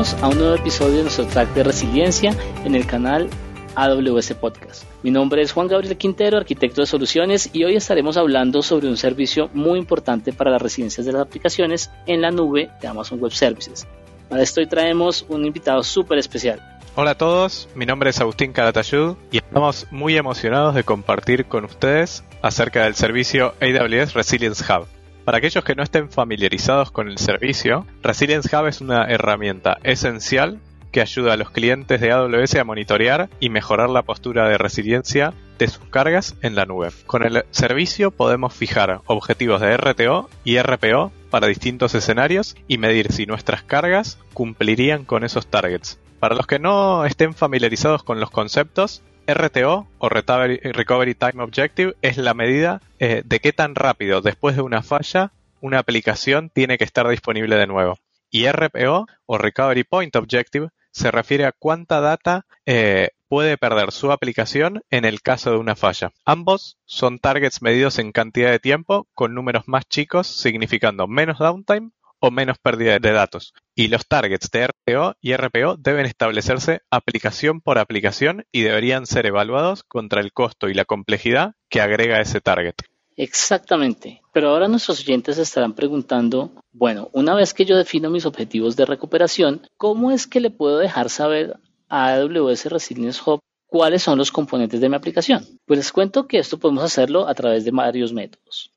A un nuevo episodio de nuestro track de resiliencia en el canal AWS Podcast. Mi nombre es Juan Gabriel Quintero, arquitecto de soluciones, y hoy estaremos hablando sobre un servicio muy importante para las residencias de las aplicaciones en la nube de Amazon Web Services. Para esto hoy traemos un invitado súper especial. Hola a todos, mi nombre es Agustín Caratayud y estamos muy emocionados de compartir con ustedes acerca del servicio AWS Resilience Hub. Para aquellos que no estén familiarizados con el servicio, Resilience Hub es una herramienta esencial que ayuda a los clientes de AWS a monitorear y mejorar la postura de resiliencia de sus cargas en la nube. Con el servicio podemos fijar objetivos de RTO y RPO para distintos escenarios y medir si nuestras cargas cumplirían con esos targets. Para los que no estén familiarizados con los conceptos, RTO o Recovery, Time Objective es la medida eh, de qué tan rápido después de una falla una aplicación tiene que estar disponible de nuevo. Y RPO o Recovery Point Objective se refiere a cuánta data eh, puede perder su aplicación en el caso de una falla. Ambos son targets medidos en cantidad de tiempo con números más chicos significando menos downtime o menos pérdida de datos. Y los targets de RPO y RPO deben establecerse aplicación por aplicación y deberían ser evaluados contra el costo y la complejidad que agrega ese target. Exactamente. Pero ahora nuestros oyentes estarán preguntando, bueno, una vez que yo defino mis objetivos de recuperación, ¿cómo es que le puedo dejar saber a AWS Resilience Hub cuáles son los componentes de mi aplicación? Pues les cuento que esto podemos hacerlo a través de varios métodos.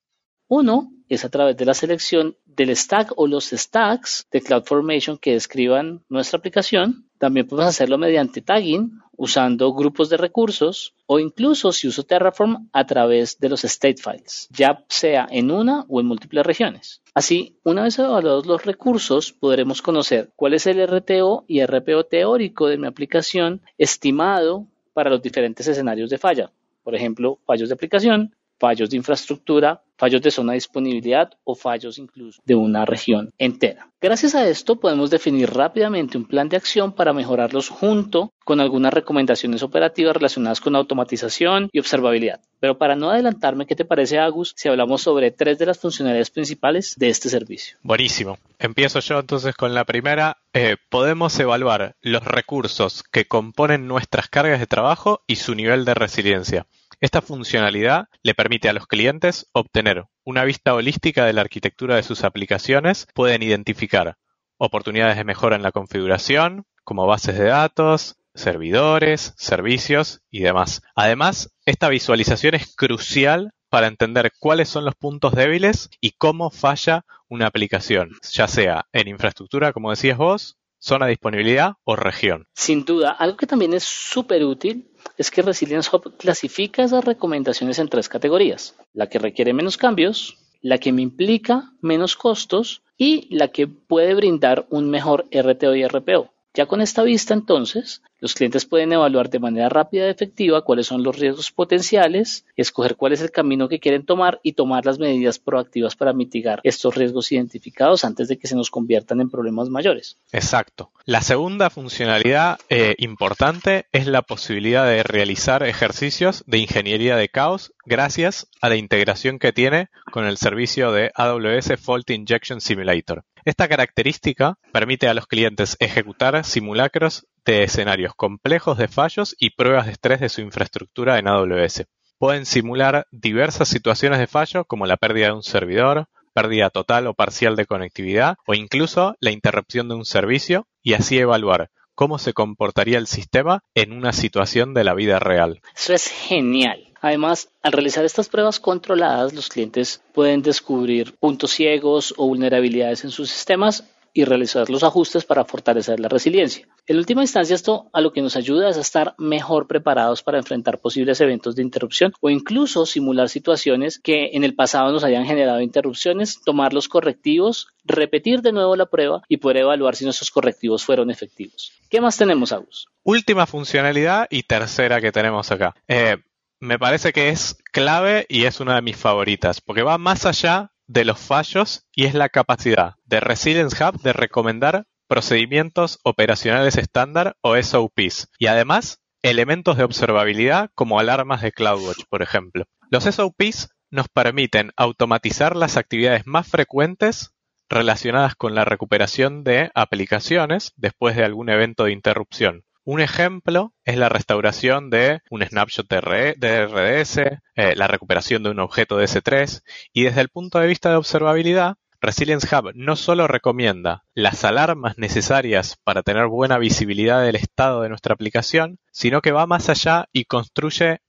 Uno es a través de la selección del stack o los stacks de CloudFormation que describan nuestra aplicación. También podemos hacerlo mediante tagging, usando grupos de recursos o incluso si uso Terraform a través de los state files, ya sea en una o en múltiples regiones. Así, una vez evaluados los recursos, podremos conocer cuál es el RTO y RPO teórico de mi aplicación estimado para los diferentes escenarios de falla. Por ejemplo, fallos de aplicación, fallos de infraestructura, fallos de zona de disponibilidad o fallos incluso de una región entera. Gracias a esto podemos definir rápidamente un plan de acción para mejorarlos junto con algunas recomendaciones operativas relacionadas con automatización y observabilidad. Pero para no adelantarme, ¿qué te parece, Agus, si hablamos sobre tres de las funcionalidades principales de este servicio? Buenísimo. Empiezo yo entonces con la primera. Eh, podemos evaluar los recursos que componen nuestras cargas de trabajo y su nivel de resiliencia. Esta funcionalidad le permite a los clientes obtener una vista holística de la arquitectura de sus aplicaciones, pueden identificar oportunidades de mejora en la configuración, como bases de datos, servidores, servicios y demás. Además, esta visualización es crucial para entender cuáles son los puntos débiles y cómo falla una aplicación, ya sea en infraestructura, como decías vos, zona de disponibilidad o región. Sin duda, algo que también es súper útil es que Resilience Hub clasifica esas recomendaciones en tres categorías. La que requiere menos cambios, la que me implica menos costos y la que puede brindar un mejor RTO y RPO. Ya con esta vista, entonces, los clientes pueden evaluar de manera rápida y efectiva cuáles son los riesgos potenciales, escoger cuál es el camino que quieren tomar y tomar las medidas proactivas para mitigar estos riesgos identificados antes de que se nos conviertan en problemas mayores. Exacto. La segunda funcionalidad eh, importante es la posibilidad de realizar ejercicios de ingeniería de caos gracias a la integración que tiene con el servicio de AWS Fault Injection Simulator. Esta característica permite a los clientes ejecutar simulacros de escenarios complejos de fallos y pruebas de estrés de su infraestructura en AWS. Pueden simular diversas situaciones de fallo como la pérdida de un servidor, pérdida total o parcial de conectividad o incluso la interrupción de un servicio y así evaluar cómo se comportaría el sistema en una situación de la vida real. Eso es genial. Además, al realizar estas pruebas controladas, los clientes pueden descubrir puntos ciegos o vulnerabilidades en sus sistemas y realizar los ajustes para fortalecer la resiliencia. En última instancia, esto a lo que nos ayuda es a estar mejor preparados para enfrentar posibles eventos de interrupción o incluso simular situaciones que en el pasado nos hayan generado interrupciones, tomar los correctivos, repetir de nuevo la prueba y poder evaluar si nuestros correctivos fueron efectivos. ¿Qué más tenemos, Agus? Última funcionalidad y tercera que tenemos acá. Eh, me parece que es clave y es una de mis favoritas, porque va más allá de los fallos y es la capacidad de Resilience Hub de recomendar procedimientos operacionales estándar o SOPs y además elementos de observabilidad como alarmas de CloudWatch, por ejemplo. Los SOPs nos permiten automatizar las actividades más frecuentes relacionadas con la recuperación de aplicaciones después de algún evento de interrupción. Un ejemplo es la restauración de un snapshot de RDS, eh, la recuperación de un objeto de S3 y desde el punto de vista de observabilidad, Resilience Hub no solo recomienda las alarmas necesarias para tener buena visibilidad del estado de nuestra aplicación, sino que va más allá y construye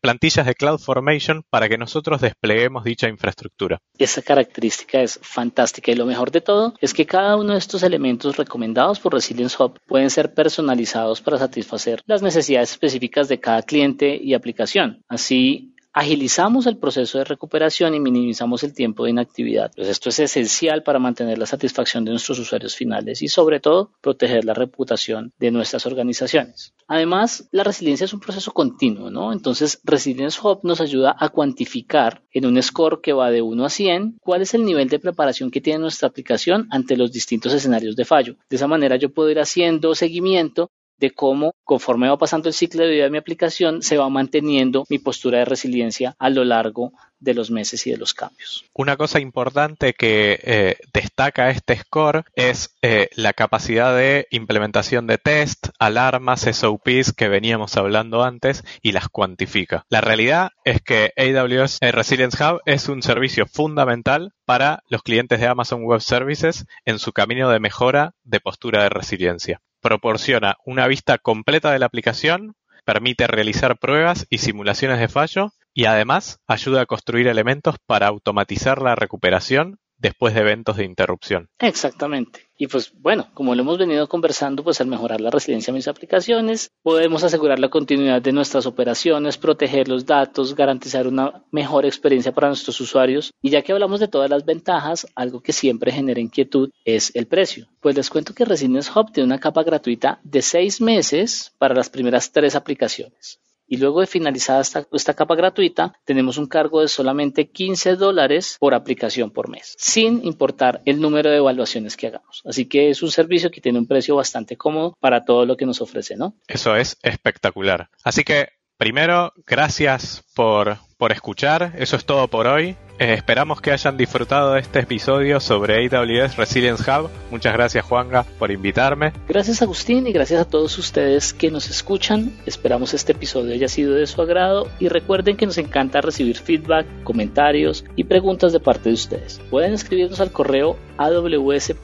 plantillas de CloudFormation para que nosotros despleguemos dicha infraestructura. Esa característica es fantástica y lo mejor de todo es que cada uno de estos elementos recomendados por Resilience Hub pueden ser personalizados para satisfacer las necesidades específicas de cada cliente y aplicación. Así, agilizamos el proceso de recuperación y minimizamos el tiempo de inactividad. Pues esto es esencial para mantener la satisfacción de nuestros usuarios finales y sobre todo proteger la reputación de nuestras organizaciones. Además, la resiliencia es un proceso continuo, ¿no? Entonces, Resilience Hub nos ayuda a cuantificar en un score que va de 1 a 100 cuál es el nivel de preparación que tiene nuestra aplicación ante los distintos escenarios de fallo. De esa manera yo puedo ir haciendo seguimiento de cómo, conforme va pasando el ciclo de vida de mi aplicación, se va manteniendo mi postura de resiliencia a lo largo de los meses y de los cambios. Una cosa importante que eh, destaca este score es eh, la capacidad de implementación de test, alarmas, SOPs que veníamos hablando antes y las cuantifica. La realidad es que AWS eh, Resilience Hub es un servicio fundamental para los clientes de Amazon Web Services en su camino de mejora de postura de resiliencia proporciona una vista completa de la aplicación, permite realizar pruebas y simulaciones de fallo y además ayuda a construir elementos para automatizar la recuperación después de eventos de interrupción. Exactamente. Y pues bueno, como lo hemos venido conversando, pues al mejorar la resiliencia de mis aplicaciones, podemos asegurar la continuidad de nuestras operaciones, proteger los datos, garantizar una mejor experiencia para nuestros usuarios. Y ya que hablamos de todas las ventajas, algo que siempre genera inquietud es el precio. Pues les cuento que Resilience Hub tiene una capa gratuita de seis meses para las primeras tres aplicaciones y luego de finalizada esta, capa gratuita, tenemos un cargo de solamente 15 dólares por aplicación por mes, sin importar el número de evaluaciones que hagamos. Así que es un servicio que tiene un precio bastante cómodo para todo lo que nos ofrece, ¿no? Eso es espectacular. Así que, primero, gracias por, por escuchar. Eso es todo por hoy. Eh, esperamos que hayan disfrutado de este episodio sobre AWS Resilience Hub. Muchas gracias Juanga por invitarme. Gracias Agustín y gracias a todos ustedes que nos escuchan. Esperamos este episodio haya sido de su agrado y recuerden que nos encanta recibir feedback, comentarios y preguntas de parte de ustedes. Pueden escribirnos al correo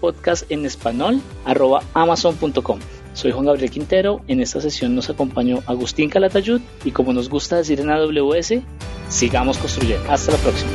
podcast en español amazon.com. Soy Juan Gabriel Quintero, en esta sesión nos acompañó Agustín Calatayud y como nos gusta decir en AWS, sigamos construyendo. Hasta la próxima.